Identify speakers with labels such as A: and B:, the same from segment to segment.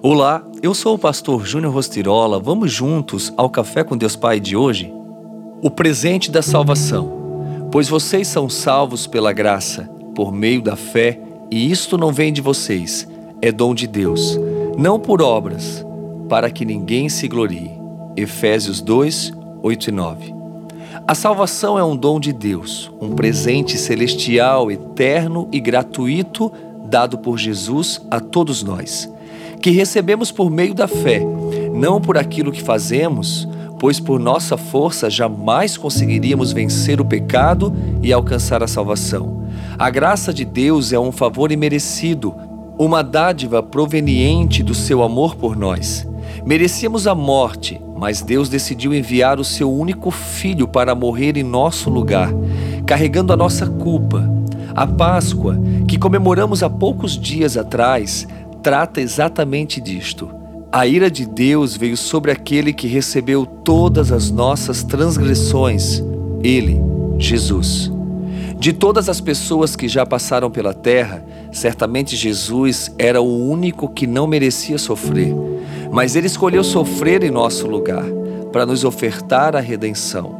A: Olá, eu sou o pastor Júnior Rostirola. Vamos juntos ao Café com Deus Pai de hoje? O presente da salvação. Pois vocês são salvos pela graça, por meio da fé, e isto não vem de vocês, é dom de Deus, não por obras, para que ninguém se glorie. Efésios 2, 8 e 9. A salvação é um dom de Deus, um presente celestial, eterno e gratuito dado por Jesus a todos nós que recebemos por meio da fé, não por aquilo que fazemos, pois por nossa força jamais conseguiríamos vencer o pecado e alcançar a salvação. A graça de Deus é um favor imerecido, uma dádiva proveniente do seu amor por nós. Merecíamos a morte, mas Deus decidiu enviar o seu único filho para morrer em nosso lugar, carregando a nossa culpa. A Páscoa, que comemoramos há poucos dias atrás, trata exatamente disto. A ira de Deus veio sobre aquele que recebeu todas as nossas transgressões, ele, Jesus. De todas as pessoas que já passaram pela terra, certamente Jesus era o único que não merecia sofrer, mas ele escolheu sofrer em nosso lugar, para nos ofertar a redenção.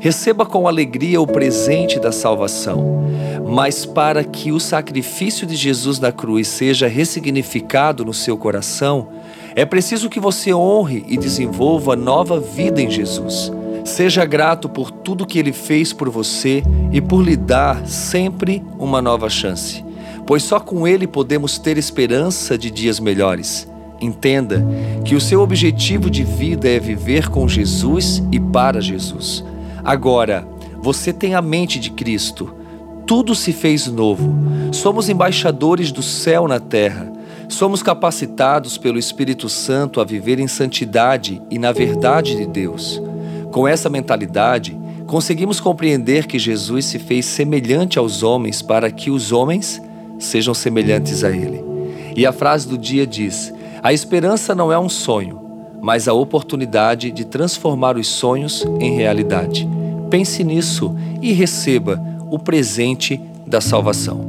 A: Receba com alegria o presente da salvação. Mas para que o sacrifício de Jesus na cruz seja ressignificado no seu coração, é preciso que você honre e desenvolva nova vida em Jesus. Seja grato por tudo que ele fez por você e por lhe dar sempre uma nova chance, pois só com ele podemos ter esperança de dias melhores. Entenda que o seu objetivo de vida é viver com Jesus e para Jesus. Agora, você tem a mente de Cristo. Tudo se fez novo. Somos embaixadores do céu na terra. Somos capacitados pelo Espírito Santo a viver em santidade e na verdade de Deus. Com essa mentalidade, conseguimos compreender que Jesus se fez semelhante aos homens para que os homens sejam semelhantes a Ele. E a frase do dia diz: A esperança não é um sonho, mas a oportunidade de transformar os sonhos em realidade. Pense nisso e receba o presente da salvação.